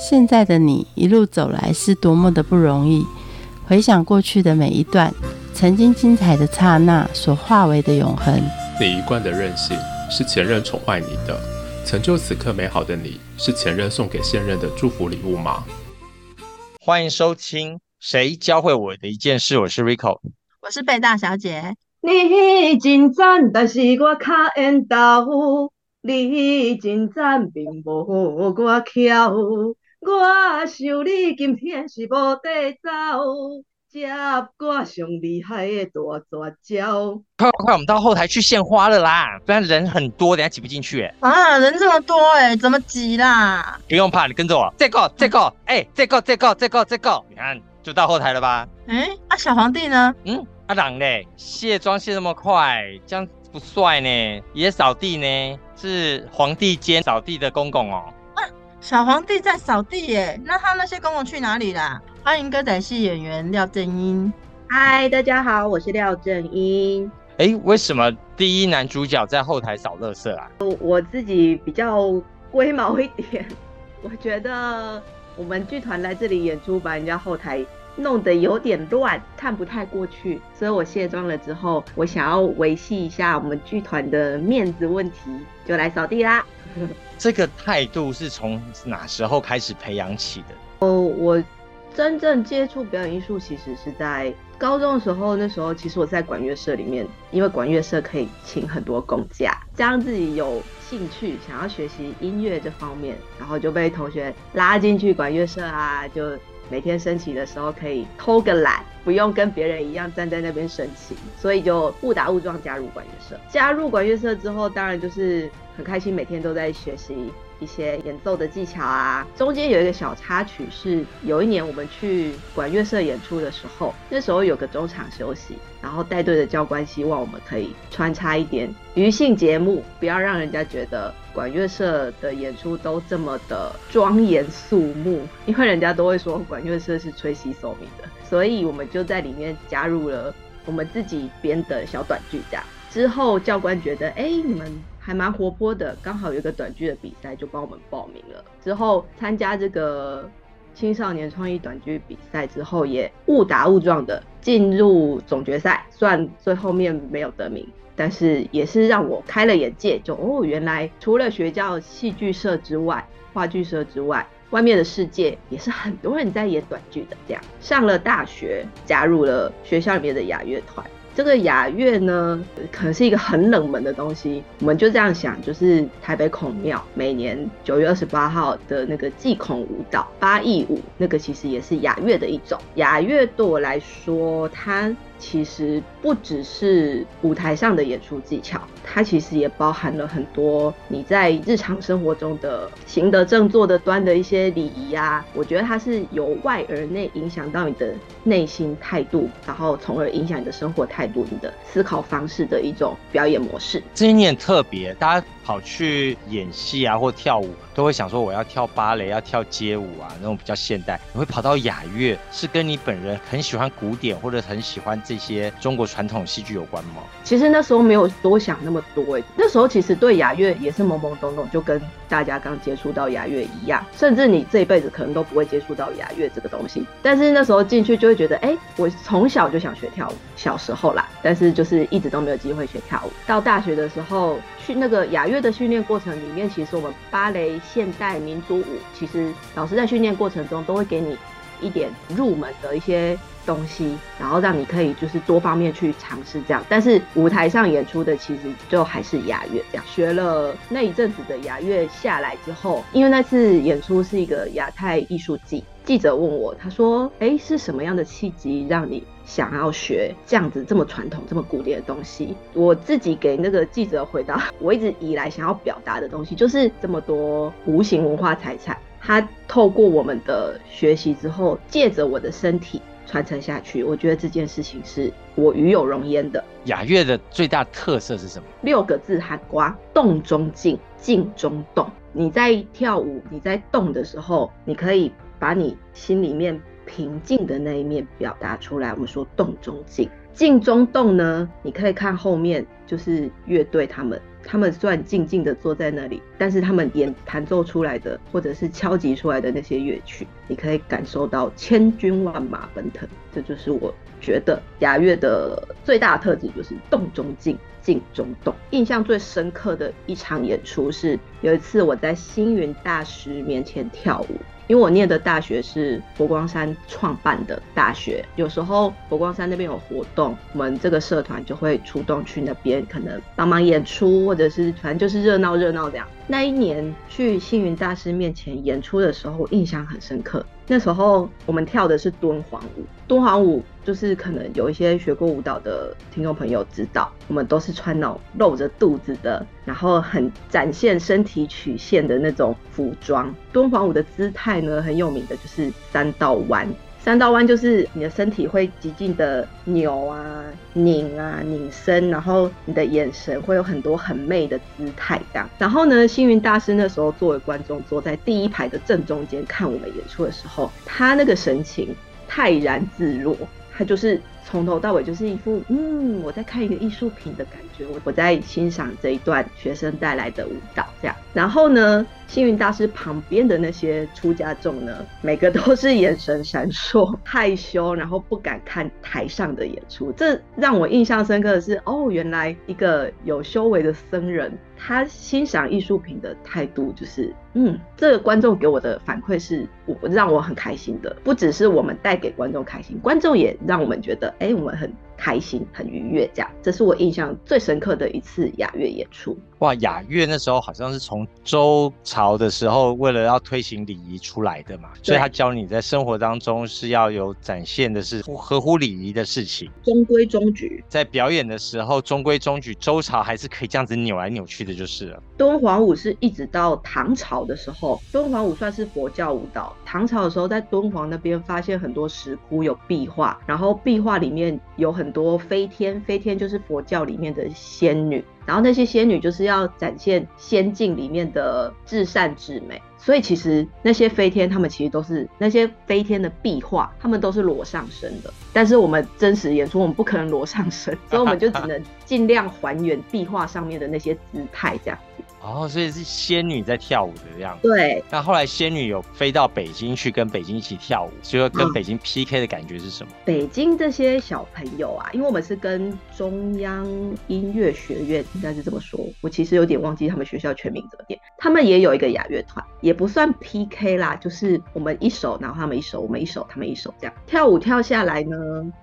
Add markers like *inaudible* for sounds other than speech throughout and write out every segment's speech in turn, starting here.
现在的你一路走来是多么的不容易。回想过去的每一段，曾经精彩的刹那所化为的永恒。你一贯的任性是前任宠坏你的，成就此刻美好的你是前任送给现任的祝福礼物吗？欢迎收听《谁教会我的一件事》，我是 Rico，我是贝大小姐。你真赞，但是我卡缘投。你真赞，并无我巧。我想你今天是无地走，接我上厉害的大绝招。快快快，我们到后台去献花了啦！不然人很多，等下挤不进去。啊，人这么多哎，怎么挤啦？不用怕，你跟着我。这个，这个，哎，这个，这个，这个，这个，你看，就到后台了吧？哎，啊，小皇帝呢？嗯，阿郎嘞，卸妆卸那么快，这样不帅呢。也扫地呢，是皇帝兼扫地的公公哦。小皇帝在扫地耶，那他那些公公去哪里啦？欢迎歌仔戏演员廖正英。嗨，大家好，我是廖正英。哎，为什么第一男主角在后台扫垃圾啊？我自己比较龟毛一点，*laughs* 我觉得我们剧团来这里演出，把人家后台弄得有点乱，看不太过去，所以我卸妆了之后，我想要维系一下我们剧团的面子问题，就来扫地啦。*laughs* 这个态度是从哪时候开始培养起的？哦，我真正接触表演艺术其实是在高中的时候。那时候其实我在管乐社里面，因为管乐社可以请很多公假，加上自己有兴趣想要学习音乐这方面，然后就被同学拉进去管乐社啊，就每天升旗的时候可以偷个懒，不用跟别人一样站在那边升旗，所以就误打误撞加入管乐社。加入管乐社之后，当然就是。很开心，每天都在学习一些演奏的技巧啊。中间有一个小插曲是，有一年我们去管乐社演出的时候，那时候有个中场休息，然后带队的教官希望我们可以穿插一点娱性节目，不要让人家觉得管乐社的演出都这么的庄严肃穆，因为人家都会说管乐社是吹息守命的，所以我们就在里面加入了我们自己编的小短剧。这样之后，教官觉得，哎，你们。还蛮活泼的，刚好有一个短剧的比赛，就帮我们报名了。之后参加这个青少年创意短剧比赛之后，也误打误撞的进入总决赛，虽然最后面没有得名，但是也是让我开了眼界，就哦，原来除了学校戏剧社之外，话剧社之外，外面的世界也是很多人在演短剧的。这样上了大学，加入了学校里面的雅乐团。这个雅乐呢，可能是一个很冷门的东西，我们就这样想，就是台北孔庙每年九月二十八号的那个祭孔舞蹈八佾舞，那个其实也是雅乐的一种。雅乐对我来说，它。其实不只是舞台上的演出技巧，它其实也包含了很多你在日常生活中的行得正、坐得端的一些礼仪啊。我觉得它是由外而内影响到你的内心态度，然后从而影响你的生活态度、你的思考方式的一种表演模式。这一年特别，大家跑去演戏啊或跳舞，都会想说我要跳芭蕾、要跳街舞啊，那种比较现代。你会跑到雅乐，是跟你本人很喜欢古典或者很喜欢。这些中国传统戏剧有关吗？其实那时候没有多想那么多哎，那时候其实对雅乐也是懵懵懂懂，就跟大家刚接触到雅乐一样，甚至你这一辈子可能都不会接触到雅乐这个东西。但是那时候进去就会觉得，哎，我从小就想学跳舞，小时候啦，但是就是一直都没有机会学跳舞。到大学的时候，去那个雅乐的训练过程里面，其实我们芭蕾、现代、民族舞，其实老师在训练过程中都会给你一点入门的一些。东西，然后让你可以就是多方面去尝试这样，但是舞台上演出的其实就还是雅乐这样。学了那一阵子的雅乐下来之后，因为那次演出是一个亚太艺术季，记者问我，他说：“哎，是什么样的契机让你想要学这样子这么传统、这么古典的东西？”我自己给那个记者回答，我一直以来想要表达的东西，就是这么多无形文化财产，它透过我们的学习之后，借着我的身体。传承下去，我觉得这件事情是我与有荣焉的。雅乐的最大特色是什么？六个字喊瓜：动中静，静中动。你在跳舞，你在动的时候，你可以把你心里面平静的那一面表达出来。我们说动中静，静中动呢？你可以看后面就是乐队他们，他们虽然静静的坐在那里，但是他们演弹奏出来的或者是敲击出来的那些乐曲，你可以感受到千军万马奔腾。这就是我觉得雅乐的最大特质，就是动中静，静中动。印象最深刻的一场演出是有一次我在星云大师面前跳舞。因为我念的大学是佛光山创办的大学，有时候佛光山那边有活动，我们这个社团就会出动去那边，可能帮忙演出，或者是反正就是热闹热闹这样。那一年去星云大师面前演出的时候，印象很深刻。那时候我们跳的是敦煌舞，敦煌舞就是可能有一些学过舞蹈的听众朋友知道，我们都是穿那种露着肚子的，然后很展现身体曲线的那种服装。敦煌舞的姿态呢，很有名的就是三道弯。三道弯就是你的身体会极尽的扭啊、拧啊、拧身，然后你的眼神会有很多很媚的姿态这样。然后呢，星云大师那时候作为观众坐在第一排的正中间看我们演出的时候，他那个神情泰然自若，他就是从头到尾就是一副嗯我在看一个艺术品的感觉，我我在欣赏这一段学生带来的舞蹈这样。然后呢？幸运大师旁边的那些出家众呢，每个都是眼神闪烁、害羞，然后不敢看台上的演出。这让我印象深刻的是，哦，原来一个有修为的僧人，他欣赏艺术品的态度就是，嗯，这个观众给我的反馈是，我让我很开心的。不只是我们带给观众开心，观众也让我们觉得，哎，我们很开心、很愉悦。这样，这是我印象最深刻的一次雅乐演出。哇，雅乐那时候好像是从周朝的时候，为了要推行礼仪出来的嘛，所以他教你在生活当中是要有展现的是合乎礼仪的事情，中规中矩。在表演的时候，中规中矩。周朝还是可以这样子扭来扭去的，就是了。敦煌舞是一直到唐朝的时候，敦煌舞算是佛教舞蹈。唐朝的时候，在敦煌那边发现很多石窟有壁画，然后壁画里面有很很多飞天，飞天就是佛教里面的仙女。然后那些仙女就是要展现仙境里面的至善至美，所以其实那些飞天，他们其实都是那些飞天的壁画，他们都是裸上身的。但是我们真实演出，我们不可能裸上身，所以我们就只能尽量还原壁画上面的那些姿态，这样。哦，所以是仙女在跳舞的样子。对。那后来仙女有飞到北京去跟北京一起跳舞，所以跟北京 PK 的感觉是什么？北京这些小朋友啊，因为我们是跟中央音乐学院，应该是这么说。我其实有点忘记他们学校全名怎么念。他们也有一个雅乐团，也不算 PK 啦，就是我们一首，然后他们一首，我们一首，他们一首这样跳舞跳下来呢，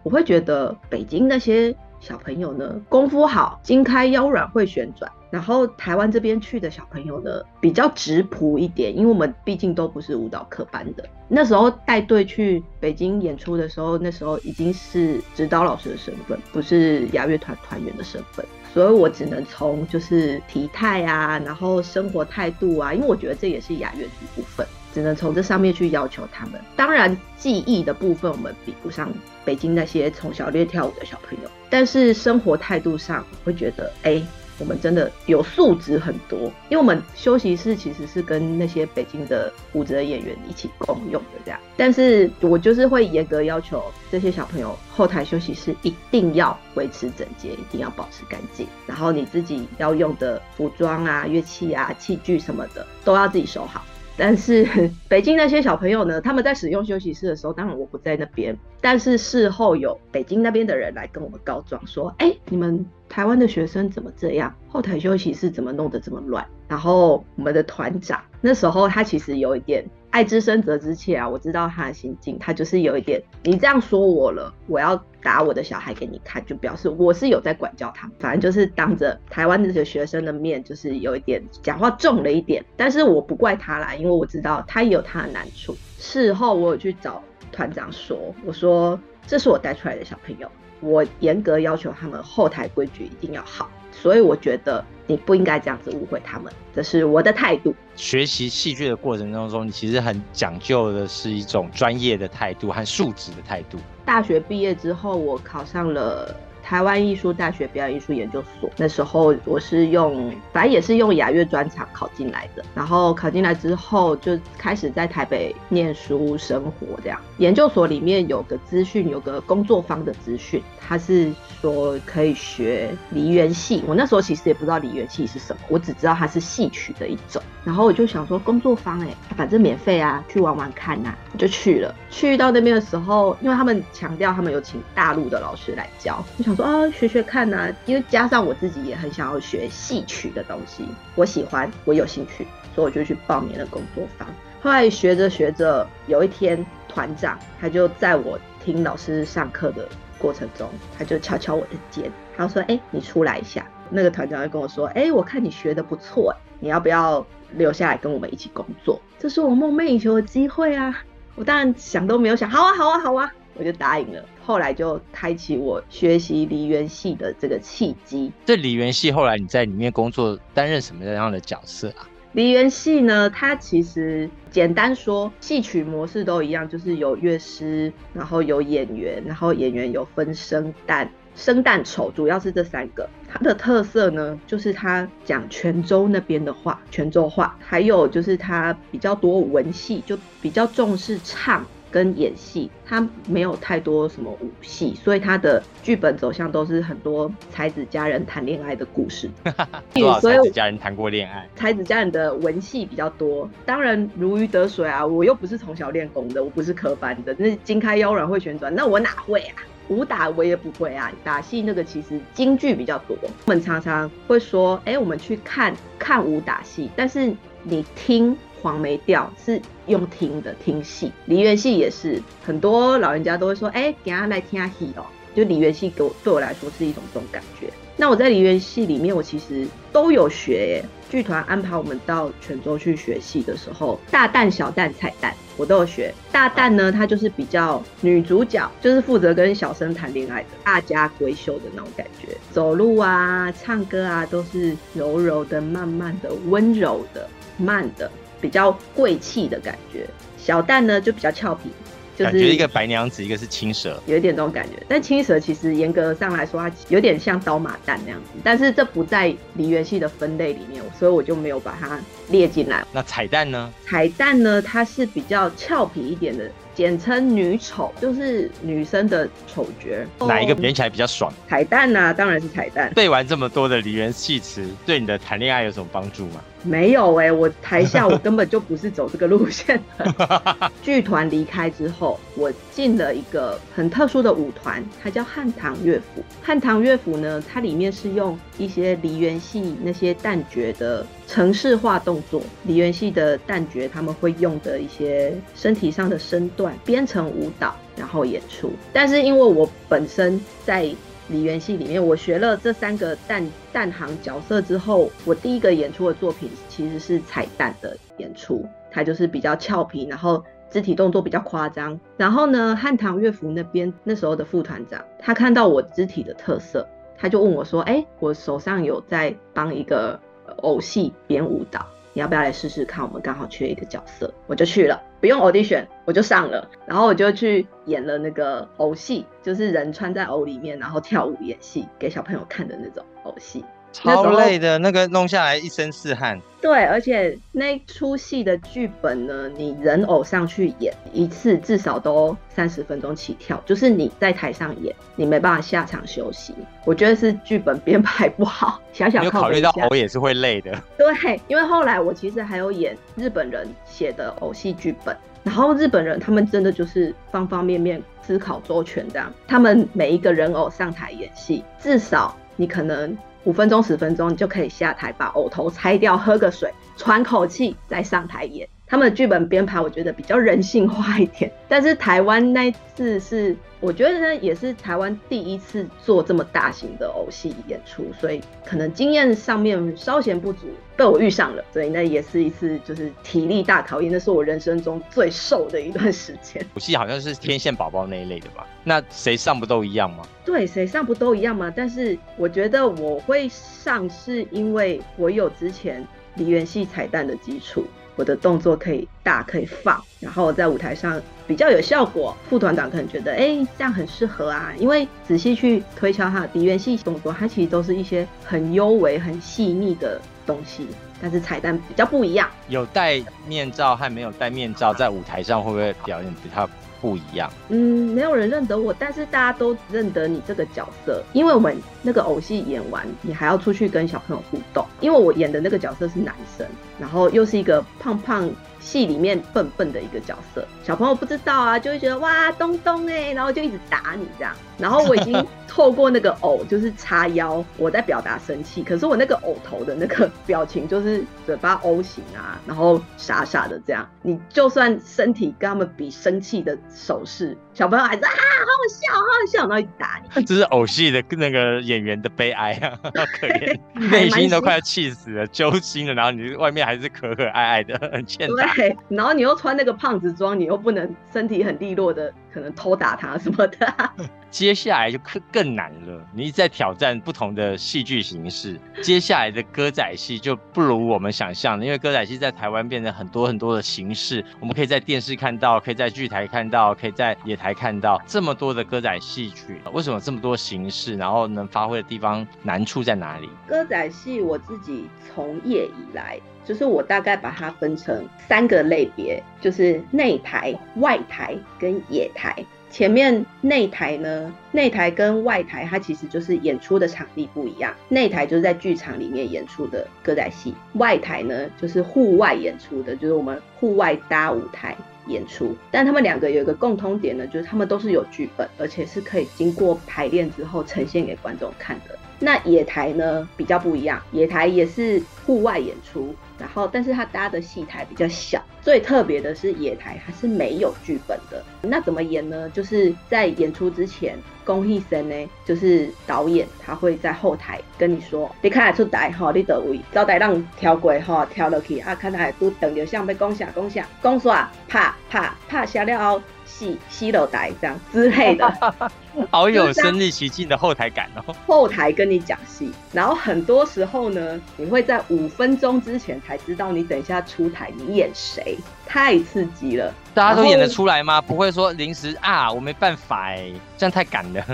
我会觉得北京那些。小朋友呢，功夫好，筋开腰软，会旋转。然后台湾这边去的小朋友呢，比较直朴一点，因为我们毕竟都不是舞蹈课班的。那时候带队去北京演出的时候，那时候已经是指导老师的身份，不是雅乐团团员的身份，所以我只能从就是体态啊，然后生活态度啊，因为我觉得这也是雅乐的一部分。只能从这上面去要求他们。当然，技艺的部分我们比不上北京那些从小练跳舞的小朋友，但是生活态度上会觉得，哎。我们真的有素质很多，因为我们休息室其实是跟那些北京的舞者演员一起共用的这样。但是我就是会严格要求这些小朋友后台休息室一定要维持整洁，一定要保持干净。然后你自己要用的服装啊、乐器啊、器具什么的都要自己收好。但是 *laughs* 北京那些小朋友呢，他们在使用休息室的时候，当然我不在那边，但是事后有北京那边的人来跟我们告状说，哎，你们。台湾的学生怎么这样？后台休息室怎么弄得这么乱？然后我们的团长那时候他其实有一点爱之深责之切啊，我知道他的心境，他就是有一点，你这样说我了，我要打我的小孩给你看，就表示我是有在管教他。反正就是当着台湾这些学生的面，就是有一点讲话重了一点。但是我不怪他啦，因为我知道他也有他的难处。事后我有去找团长说，我说这是我带出来的小朋友。我严格要求他们后台规矩一定要好，所以我觉得你不应该这样子误会他们，这是我的态度。学习戏剧的过程当中，你其实很讲究的是一种专业的态度和素质的态度。大学毕业之后，我考上了台湾艺术大学表演艺术研究所。那时候我是用，反正也是用雅乐专场考进来的。然后考进来之后，就开始在台北念书生活。这样，研究所里面有个资讯，有个工作坊的资讯，他是说可以学梨园戏。我那时候其实也不知道梨园戏是什么，我只知道它是戏曲的一种。然后我就想说，工作坊哎，反正免费啊，去玩玩看呐，我就去了。去到那边的时候，因为他们强调他们有请大陆的老师来教，我想说啊，学学看呐。因为加上我自己也很想要学戏曲的东西，我喜欢，我有兴趣，所以我就去报名了工作坊。后来学着学着，有一天团长他就在我听老师上课的过程中，他就敲敲我的肩，他说：“哎，你出来一下。”那个团长就跟我说：“哎，我看你学的不错，你要不要？”留下来跟我们一起工作，这是我梦寐以求的机会啊！我当然想都没有想，好啊，好啊，好啊，我就答应了。后来就开启我学习梨园戏的这个契机。这梨园戏后来你在里面工作，担任什么样的角色啊？梨园戏呢，它其实简单说，戏曲模式都一样，就是有乐师，然后有演员，然后演员有分生旦。生旦丑主要是这三个，它的特色呢，就是它讲泉州那边的话，泉州话，还有就是它比较多文戏，就比较重视唱跟演戏，他没有太多什么武戏，所以他的剧本走向都是很多才子佳人谈恋爱的故事。*laughs* 多少才子佳人谈过恋爱？才子佳人的文戏比较多，当然如鱼得水啊！我又不是从小练功的，我不是科班的，那筋开腰软会旋转，那我哪会啊？武打我也不会啊，打戏那个其实京剧比较多。我们常常会说，哎，我们去看看武打戏，但是你听黄梅调是用听的听戏，梨园戏也是，很多老人家都会说，哎，等下来听下戏哦。就梨园戏给我对我来说是一种这种感觉。那我在梨园戏里面，我其实都有学。剧团安排我们到泉州去学戏的时候，大旦、小旦、彩旦我都有学。大旦呢，她就是比较女主角，就是负责跟小生谈恋爱的，大家闺秀的那种感觉。走路啊、唱歌啊，都是柔柔的、慢慢的、温柔的、慢的，比较贵气的感觉。小蛋呢，就比较俏皮。感觉一个白娘子，一个是青蛇，有一点这种感觉。但青蛇其实严格上来说，它有点像刀马旦那样子，但是这不在梨园戏的分类里面，所以我就没有把它列进来。那彩蛋呢？彩蛋呢，它是比较俏皮一点的。简称女丑，就是女生的丑角。哪一个演起来比较爽？彩蛋呐，当然是彩蛋。背完这么多的梨园戏词，对你的谈恋爱有什么帮助吗？没有哎，我台下我根本就不是走这个路线的。*laughs* 剧团离开之后，我进了一个很特殊的舞团，它叫汉唐乐府。汉唐乐府呢，它里面是用一些梨园戏那些旦角的。城市化动作，梨园戏的旦角他们会用的一些身体上的身段编成舞蹈，然后演出。但是因为我本身在梨园戏里面，我学了这三个旦旦行角色之后，我第一个演出的作品其实是彩蛋的演出，它就是比较俏皮，然后肢体动作比较夸张。然后呢，汉唐乐府那边那时候的副团长，他看到我肢体的特色，他就问我说：“哎，我手上有在帮一个。”偶戏编舞蹈，你要不要来试试看？我们刚好缺一个角色，我就去了，不用 audition，我就上了，然后我就去演了那个偶戏，就是人穿在偶里面，然后跳舞演戏给小朋友看的那种偶戏。超累的那个弄下来一身是汗。对，而且那出戏的剧本呢，你人偶上去演一次至少都三十分钟起跳，就是你在台上演，你没办法下场休息。我觉得是剧本编排不好。*laughs* 小小考虑到偶也是会累的。对，因为后来我其实还有演日本人写的偶戏剧本，然后日本人他们真的就是方方面面思考周全，这样他们每一个人偶上台演戏，至少你可能。五分钟、十分钟，你就可以下台，把偶头拆掉，喝个水，喘口气，再上台演。他们的剧本编排，我觉得比较人性化一点。但是台湾那次是，我觉得呢，也是台湾第一次做这么大型的偶戏演出，所以可能经验上面稍显不足，被我遇上了。所以那也是一次就是体力大考验，那是我人生中最瘦的一段时间。偶戏好像是天线宝宝那一类的吧？那谁上不都一样吗？*laughs* 对，谁上不都一样吗？但是我觉得我会上，是因为我有之前梨园戏彩蛋的基础。我的动作可以大可以放，然后在舞台上比较有效果。副团长可能觉得，哎，这样很适合啊，因为仔细去推敲他的敌元戏动作，他其实都是一些很优美、很细腻的东西，但是彩蛋比较不一样。有戴面罩和没有戴面罩在舞台上会不会表演比较不一样？嗯，没有人认得我，但是大家都认得你这个角色，因为我们那个偶戏演完，你还要出去跟小朋友互动。因为我演的那个角色是男生，然后又是一个胖胖。戏里面笨笨的一个角色，小朋友不知道啊，就会觉得哇东东哎，然后就一直打你这样。然后我已经透过那个偶，就是叉腰，我在表达生气，可是我那个偶头的那个 *laughs* 表情就是嘴巴 O 型啊，然后傻傻的这样。你就算身体跟他们比生气的手势，小朋友还是啊好好笑，好好笑，然后打你。这是偶戏的那个演员的悲哀啊，*laughs* 好可怜，内心都快要气死了，揪心了。然后你外面还是可可爱爱的，很欠打。对，然后你又穿那个胖子装，你又不能身体很利落的，可能偷打他什么的。*laughs* 接下来就更更难了，你一直在挑战不同的戏剧形式。接下来的歌仔戏就不如我们想象的，因为歌仔戏在台湾变成很多很多的形式，我们可以在电视看到，可以在剧台看到，可以在野台看到这么多的歌仔戏曲。为什么这么多形式？然后能发挥的地方难处在哪里？歌仔戏我自己从业以来。就是我大概把它分成三个类别，就是内台、外台跟野台。前面内台呢，内台跟外台它其实就是演出的场地不一样。内台就是在剧场里面演出的歌仔戏，外台呢就是户外演出的，就是我们户外搭舞台演出。但他们两个有一个共通点呢，就是他们都是有剧本，而且是可以经过排练之后呈现给观众看的。那野台呢比较不一样，野台也是户外演出。然后，但是它搭的戏台比较小，最特别的是野台，它是没有剧本的。那怎么演呢？就是在演出之前，龚艺生呢，就是导演，他会在后台跟你说：“你看得出台哈，你得位，招待让跳过哈，跳落去啊，看台都等着像被攻下攻下攻耍，啪啪啪下了后。”戏西楼台这样之类的，*laughs* 好有身临其境的后台感哦。*laughs* 后台跟你讲戏，然后很多时候呢，你会在五分钟之前才知道你等一下出台你演谁，太刺激了。大家都演得出来吗？不会说临时啊，我没办法哎，这样太赶了。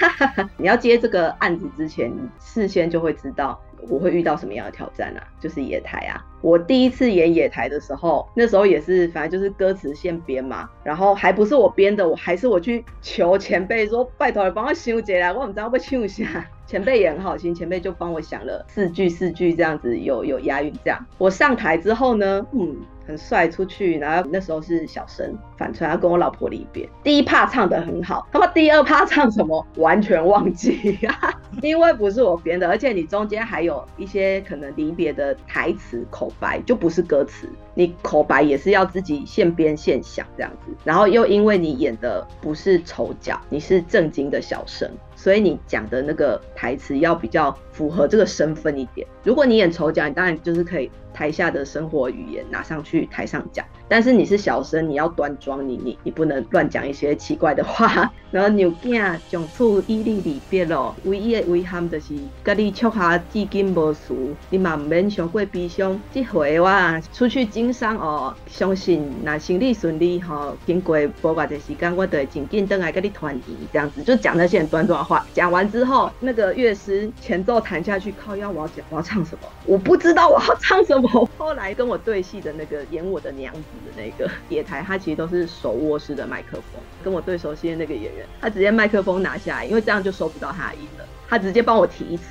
*laughs* 你要接这个案子之前，你事先就会知道。我会遇到什么样的挑战啊？就是野台啊！我第一次演野台的时候，那时候也是，反正就是歌词先编嘛，然后还不是我编的，我还是我去求前辈说，拜托你帮我修剪啦，我唔知道会唱啥。*laughs* 前辈也很好心，前辈就帮我想了四句四句这样子，有有押韵这样。我上台之后呢，嗯。很帅，出去，然后那时候是小生反串，要跟我老婆离别。第一趴唱的很好，他妈第二趴唱什么完全忘记，*laughs* 因为不是我编的，而且你中间还有一些可能离别的台词口白，就不是歌词，你口白也是要自己现编现想这样子。然后又因为你演的不是丑角，你是正经的小生，所以你讲的那个台词要比较符合这个身份一点。如果你演丑角，你当然就是可以。台下的生活语言拿上去台上讲，但是你是小生，你要端庄，你你你不能乱讲一些奇怪的话。然后牛囝从此以你离别咯，唯一的遗憾就是甲你撮下至今无事，你嘛唔免伤过悲伤。这回我出去经商哦，相信那行李顺利吼，经过不偌的时间，我会紧紧等来跟你团圆。这样子就讲那些很端庄的话。讲完之后，那个乐师前奏弹下去，靠腰我要讲我要唱什么？我不知道我要唱什么。后来跟我对戏的那个演我的娘子的那个野台，他其实都是手握式的麦克风。跟我对手戏的那个演员，他直接麦克风拿下来，因为这样就收不到他的音了。他直接帮我提词。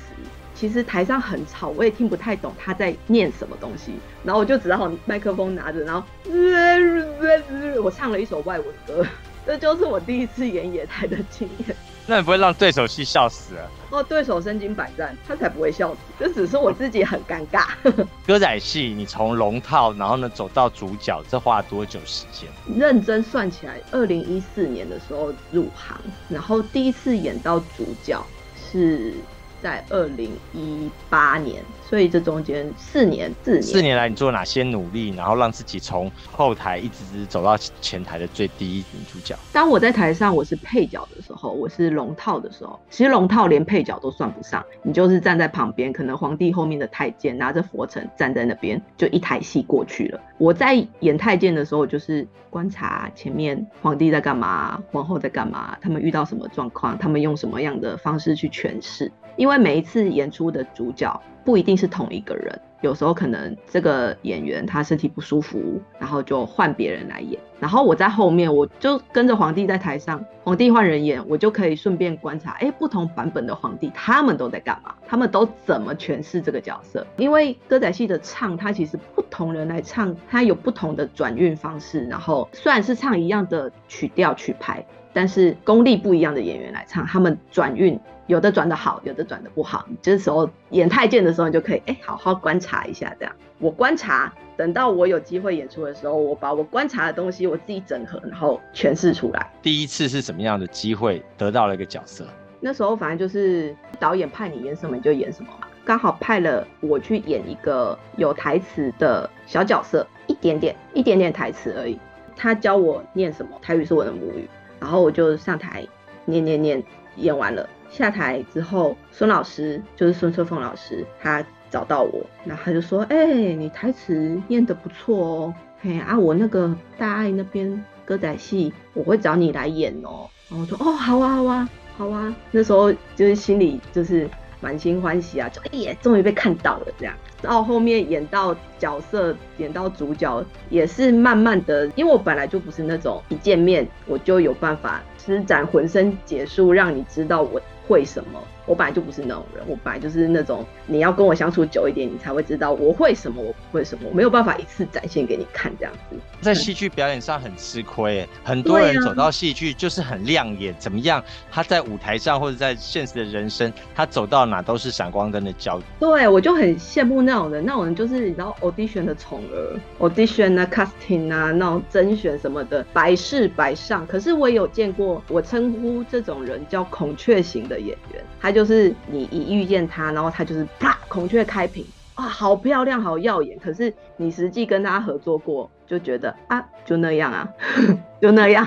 其实台上很吵，我也听不太懂他在念什么东西。然后我就只好麦克风拿着，然后我唱了一首外文歌。*laughs* 这就是我第一次演野台的经验。那你不会让对手戏笑死啊？哦，对手身经百战，他才不会笑死。这只是我自己很尴尬。*laughs* 歌仔戏，你从龙套，然后呢走到主角，这花了多久时间？认真算起来，二零一四年的时候入行，然后第一次演到主角是。在二零一八年，所以这中间四年，四年四年来，你做哪些努力，然后让自己从后台一直走到前台的最低女主角？当我在台上我是配角的时候，我是龙套的时候，其实龙套连配角都算不上，你就是站在旁边，可能皇帝后面的太监拿着佛尘站在那边，就一台戏过去了。我在演太监的时候，就是观察前面皇帝在干嘛，皇后在干嘛，他们遇到什么状况，他们用什么样的方式去诠释。因为每一次演出的主角不一定是同一个人，有时候可能这个演员他身体不舒服，然后就换别人来演，然后我在后面，我就跟着皇帝在台上，皇帝换人演，我就可以顺便观察，哎，不同版本的皇帝他们都在干嘛，他们都怎么诠释这个角色。因为歌仔戏的唱，它其实不同人来唱，它有不同的转运方式，然后虽然是唱一样的曲调曲牌。但是功力不一样的演员来唱，他们转运有的转的好，有的转的不好。这时候演太监的时候，你就可以哎好好观察一下，这样我观察，等到我有机会演出的时候，我把我观察的东西我自己整合，然后诠释出来。第一次是什么样的机会得到了一个角色？那时候反正就是导演派你演什么你就演什么嘛，刚好派了我去演一个有台词的小角色，一点点一点点台词而已。他教我念什么，台语是我的母语。然后我就上台念念念，演完了下台之后，孙老师就是孙策凤老师，他找到我，然后他就说：“哎，你台词念得不错哦，嘿啊，我那个大爱那边歌仔戏，我会找你来演哦。”然后我说：“哦，好啊，好啊，好啊。”那时候就是心里就是满心欢喜啊，就哎呀，终于被看到了这样。然后后面演到角色，演到主角，也是慢慢的，因为我本来就不是那种一见面我就有办法施展浑身解数让你知道我会什么。我本来就不是那种人，我本来就是那种你要跟我相处久一点，你才会知道我会什么，我不会什么，我没有办法一次展现给你看这样子。在戏剧表演上很吃亏，很多人走到戏剧就是很亮眼，怎么样？他在舞台上或者在现实的人生，他走到哪都是闪光灯的焦。对，我就很羡慕那种人，那种人就是你知道 audition 的宠儿，audition 啊，casting 啊，那种甄选什么的，百试百上。可是我也有见过，我称呼这种人叫孔雀型的演员，他就。就是你一遇见他，然后他就是啪，孔雀开屏，哇，好漂亮，好耀眼。可是你实际跟他合作过，就觉得啊，就那样啊，*laughs* 就那样。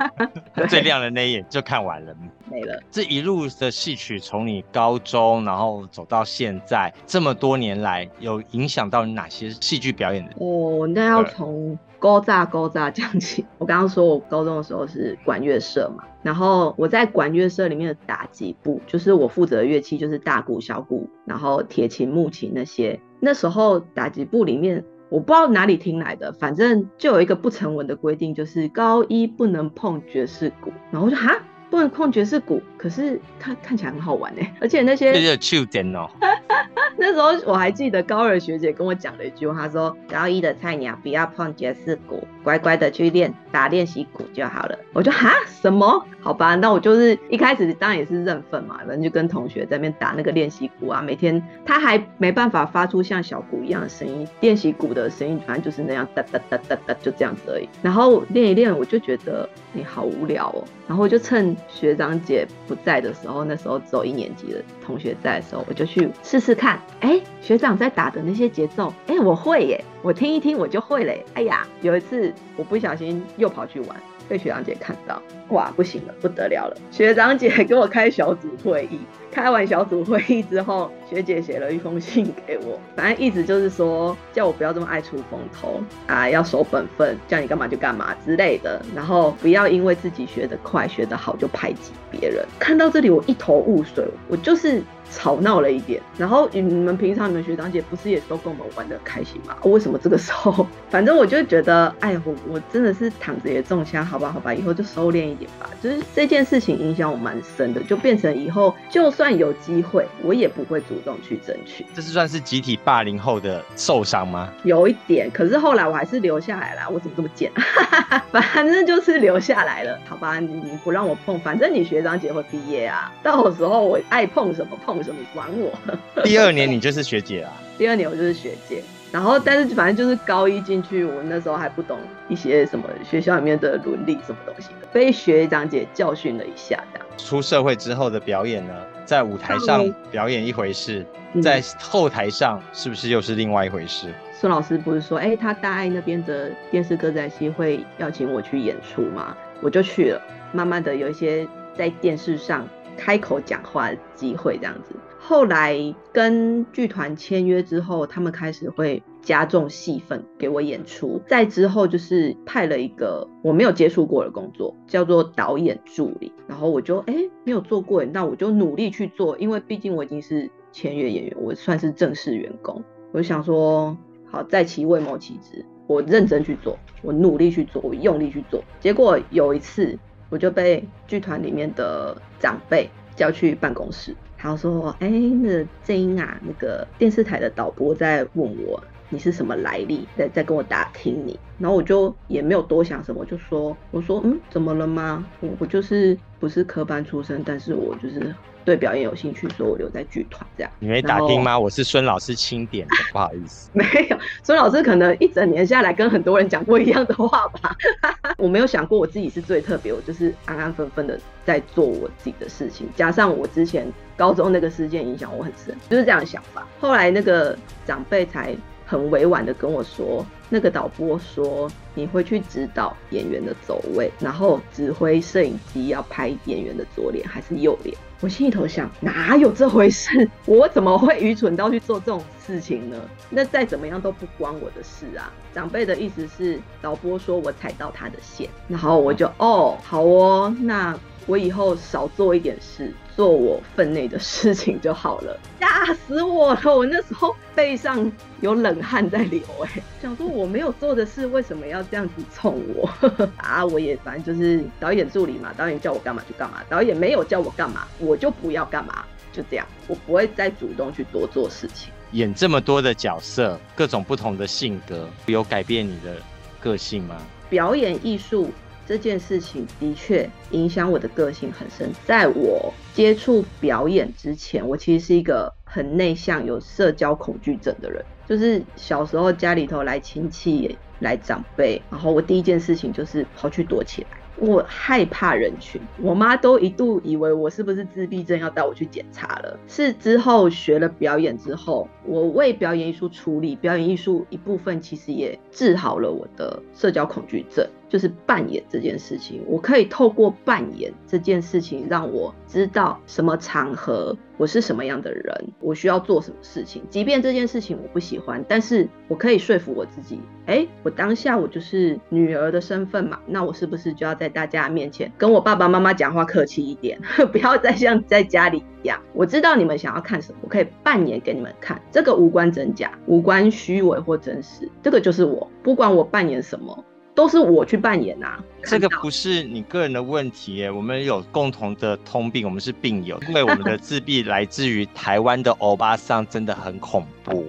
*laughs* 最亮的那一眼就看完了，没了。这一路的戏曲，从你高中，然后走到现在，这么多年来，有影响到你哪些戏剧表演的？哦，那要从。高炸高炸讲起，我刚刚说我高中的时候是管乐社嘛，然后我在管乐社里面的打击部，就是我负责的乐器就是大鼓、小鼓，然后铁琴、木琴那些。那时候打击部里面，我不知道哪里听来的，反正就有一个不成文的规定，就是高一不能碰爵士鼓。然后我就哈。不能碰爵士鼓，可是它看起来很好玩哎，*laughs* 而且那些那就点哦。*laughs* 那时候我还记得高二学姐跟我讲了一句话，她说高一的菜鸟不要碰爵士鼓，乖乖的去练打练习鼓就好了。我就哈什么？好吧，那我就是一开始当然也是认份嘛，反正就跟同学在那边打那个练习鼓啊，每天他还没办法发出像小鼓一样的声音，练习鼓的声音反正就是那样哒哒哒哒哒就这样子而已。然后练一练，我就觉得你好无聊哦，然后就趁。学长姐不在的时候，那时候只有一年级的同学在的时候，我就去试试看。哎，学长在打的那些节奏，哎，我会耶！我听一听，我就会嘞。哎呀，有一次我不小心又跑去玩，被学长姐看到，哇，不行了，不得了了！学长姐给我开小组会议。*laughs* 开完小组会议之后，学姐写了一封信给我，*laughs* 反正意思就是说，叫我不要这么爱出风头啊，要守本分，叫你干嘛就干嘛之类的，然后不要因为自己学得快、学得好就排挤别人。看到这里，我一头雾水，我就是。吵闹了一点，然后你们平常你们学长姐不是也都跟我们玩的开心吗？为什么这个时候，反正我就觉得，哎，我我真的是躺着也中枪，好吧，好吧，以后就收敛一点吧。就是这件事情影响我蛮深的，就变成以后就算有机会，我也不会主动去争取。这是算是集体霸凌后的受伤吗？有一点，可是后来我还是留下来了。我怎么这么贱？*laughs* 反正就是留下来了，好吧？你你不让我碰，反正你学长姐会毕业啊，到时候我爱碰什么碰。什么管我？*laughs* 第二年你就是学姐啊？第二年我就是学姐，然后但是反正就是高一进去，我那时候还不懂一些什么学校里面的伦理什么东西的，被学长姐教训了一下。这样出社会之后的表演呢，在舞台上表演一回事，在后台上是不是又是另外一回事？孙老师不是说，哎，他大爱那边的电视歌仔戏会邀请我去演出吗？我就去了，慢慢的有一些在电视上。开口讲话的机会这样子，后来跟剧团签约之后，他们开始会加重戏份给我演出。再之后就是派了一个我没有接触过的工作，叫做导演助理。然后我就哎没有做过，那我就努力去做，因为毕竟我已经是签约演员，我算是正式员工。我就想说，好在其位谋其职，我认真去做，我努力去做，我用力去做。结果有一次，我就被剧团里面的长辈叫去办公室，他说：“哎，那郑英啊，那个电视台的导播在问我，你是什么来历，在在跟我打听你。”然后我就也没有多想什么，就说：“我说嗯，怎么了吗？我我就是不是科班出身，但是我就是。”对表演有兴趣，所以我留在剧团这样。你没打听吗？我是孙老师钦点的，*laughs* 不好意思。没有，孙老师可能一整年下来跟很多人讲过一样的话吧。*laughs* 我没有想过我自己是最特别，我就是安安分分的在做我自己的事情。加上我之前高中那个事件影响我很深，就是这样的想法。后来那个长辈才很委婉的跟我说，那个导播说你会去指导演员的走位，然后指挥摄影机要拍演员的左脸还是右脸。我心里头想，哪有这回事？*laughs* 我怎么会愚蠢到去做这种事情呢？那再怎么样都不关我的事啊！长辈的意思是，导播说我踩到他的线，然后我就哦，好哦，那我以后少做一点事，做我分内的事情就好了。吓死我了！我那时候背上有冷汗在流，哎，想说我没有做的事，为什么要这样子冲我 *laughs* 啊？我也反正就是导演助理嘛，导演叫我干嘛就干嘛，导演没有叫我干嘛，我就不要干嘛，就这样，我不会再主动去多做事情。演这么多的角色，各种不同的性格，有改变你的个性吗？表演艺术这件事情的确影响我的个性很深。在我接触表演之前，我其实是一个很内向、有社交恐惧症的人。就是小时候家里头来亲戚、来长辈，然后我第一件事情就是跑去躲起来。我害怕人群，我妈都一度以为我是不是自闭症，要带我去检查了。是之后学了表演之后，我为表演艺术处理，表演艺术一部分其实也治好了我的社交恐惧症。就是扮演这件事情，我可以透过扮演这件事情，让我知道什么场合我是什么样的人，我需要做什么事情。即便这件事情我不喜欢，但是我可以说服我自己，哎，我当下我就是女儿的身份嘛，那我是不是就要在大家面前跟我爸爸妈妈讲话客气一点，*laughs* 不要再像在家里一样？我知道你们想要看什么，我可以扮演给你们看，这个无关真假，无关虚伪或真实，这个就是我，不管我扮演什么。都是我去扮演呐，这个不是你个人的问题耶，我们有共同的通病，我们是病友，因为我们的自闭来自于台湾的欧巴桑，真的很恐怖。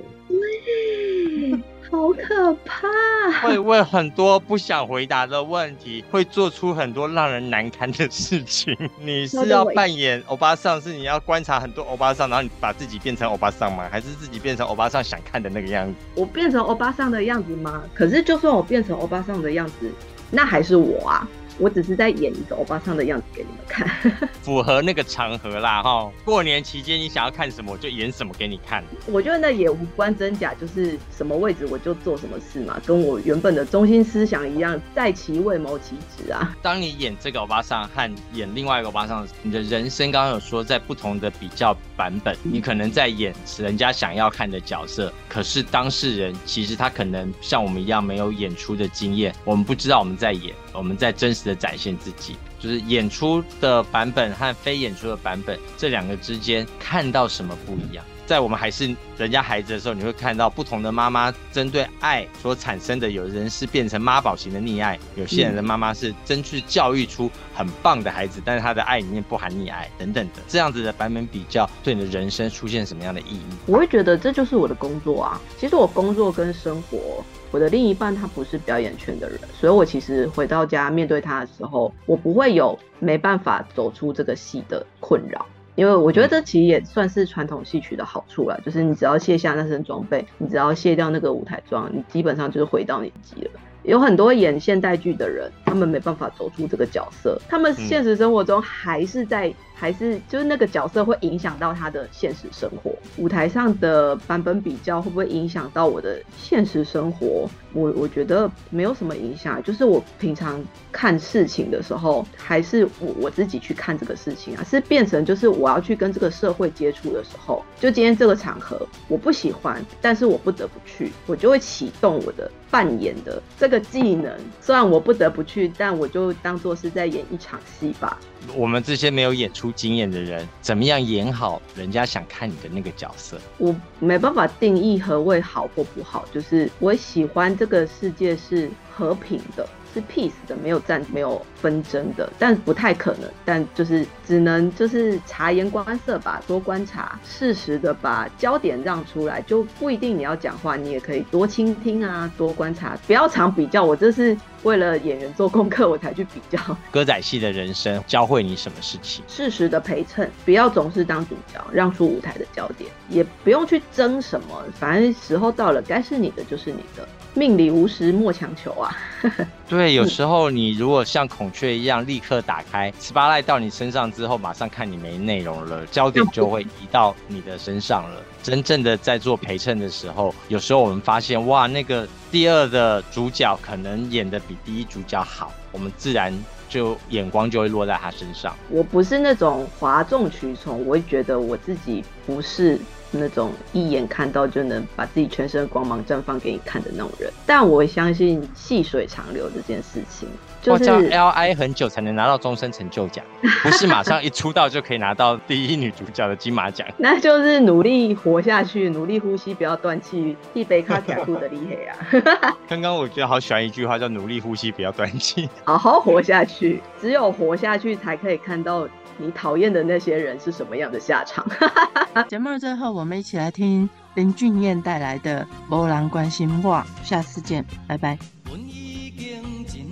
好可怕！会问很多不想回答的问题，会做出很多让人难堪的事情。你是 *laughs* 要扮演欧巴桑，是你要观察很多欧巴桑，然后你把自己变成欧巴桑吗？还是自己变成欧巴桑想看的那个样子？我变成欧巴桑的样子吗？可是就算我变成欧巴桑的样子，那还是我啊。我只是在演一个欧巴桑的样子给你们看，*laughs* 符合那个场合啦哈。过年期间你想要看什么，我就演什么给你看。我觉得那也无关真假，就是什么位置我就做什么事嘛，跟我原本的中心思想一样，在其位谋其职啊。当你演这个欧巴桑和演另外一个欧巴桑，你的人生刚刚有说在不同的比较版本，你可能在演人家想要看的角色，可是当事人其实他可能像我们一样没有演出的经验，我们不知道我们在演，我们在真实。的展现自己，就是演出的版本和非演出的版本这两个之间看到什么不一样？在我们还是人家孩子的时候，你会看到不同的妈妈针对爱所产生的，有人是变成妈宝型的溺爱，有些人的妈妈是真去教育出很棒的孩子，但是他的爱里面不含溺爱等等的，这样子的版本比较对你的人生出现什么样的意义？我会觉得这就是我的工作啊。其实我工作跟生活。我的另一半他不是表演圈的人，所以我其实回到家面对他的时候，我不会有没办法走出这个戏的困扰，因为我觉得这其实也算是传统戏曲的好处了，就是你只要卸下那身装备，你只要卸掉那个舞台装，你基本上就是回到你自己了。有很多演现代剧的人，他们没办法走出这个角色，他们现实生活中还是在还是就是那个角色会影响到他的现实生活？舞台上的版本比较会不会影响到我的现实生活？我我觉得没有什么影响，就是我平常看事情的时候，还是我我自己去看这个事情啊，是变成就是我要去跟这个社会接触的时候，就今天这个场合我不喜欢，但是我不得不去，我就会启动我的扮演的这个技能。虽然我不得不去，但我就当做是在演一场戏吧。我们这些没有演出经验的人，怎么样演好人家想看你的那个角色？我没办法定义何谓好或不好，就是我喜欢这个世界是和平的。是 peace 的，没有战，没有纷争的，但不太可能，但就是只能就是察言观色吧，多观察，适时的把焦点让出来，就不一定你要讲话，你也可以多倾听啊，多观察，不要常比较。我这是为了演员做功课，我才去比较。歌仔戏的人生教会你什么事情？适时的陪衬，不要总是当主角，让出舞台的焦点，也不用去争什么，反正时候到了，该是你的就是你的。命里无时莫强求啊！*laughs* 对，有时候你如果像孔雀一样立刻打开十八赖到你身上之后，马上看你没内容了，焦点就会移到你的身上了。真正的在做陪衬的时候，有时候我们发现，哇，那个第二的主角可能演的比第一主角好，我们自然就眼光就会落在他身上。我不是那种哗众取宠，我会觉得我自己不是。那种一眼看到就能把自己全身的光芒绽放给你看的那种人，但我相信细水长流这件事情，就是 L I 很久才能拿到终身成就奖，*laughs* 不是马上一出道就可以拿到第一女主角的金马奖，*laughs* 那就是努力活下去，努力呼吸，不要断气，一杯卡卡度的厉害啊！*laughs* 刚刚我觉得好喜欢一句话，叫努力呼吸，不要断气，好好活下去，只有活下去才可以看到。你讨厌的那些人是什么样的下场。*laughs* 节目的最后，我们一起来听林俊彦带来的《无人关心我》，下次见，拜拜。我已经真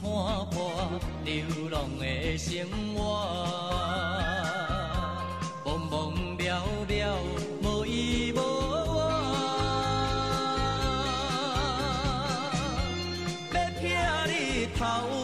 看破流浪的生活，茫茫了了，无依无我，要听你头。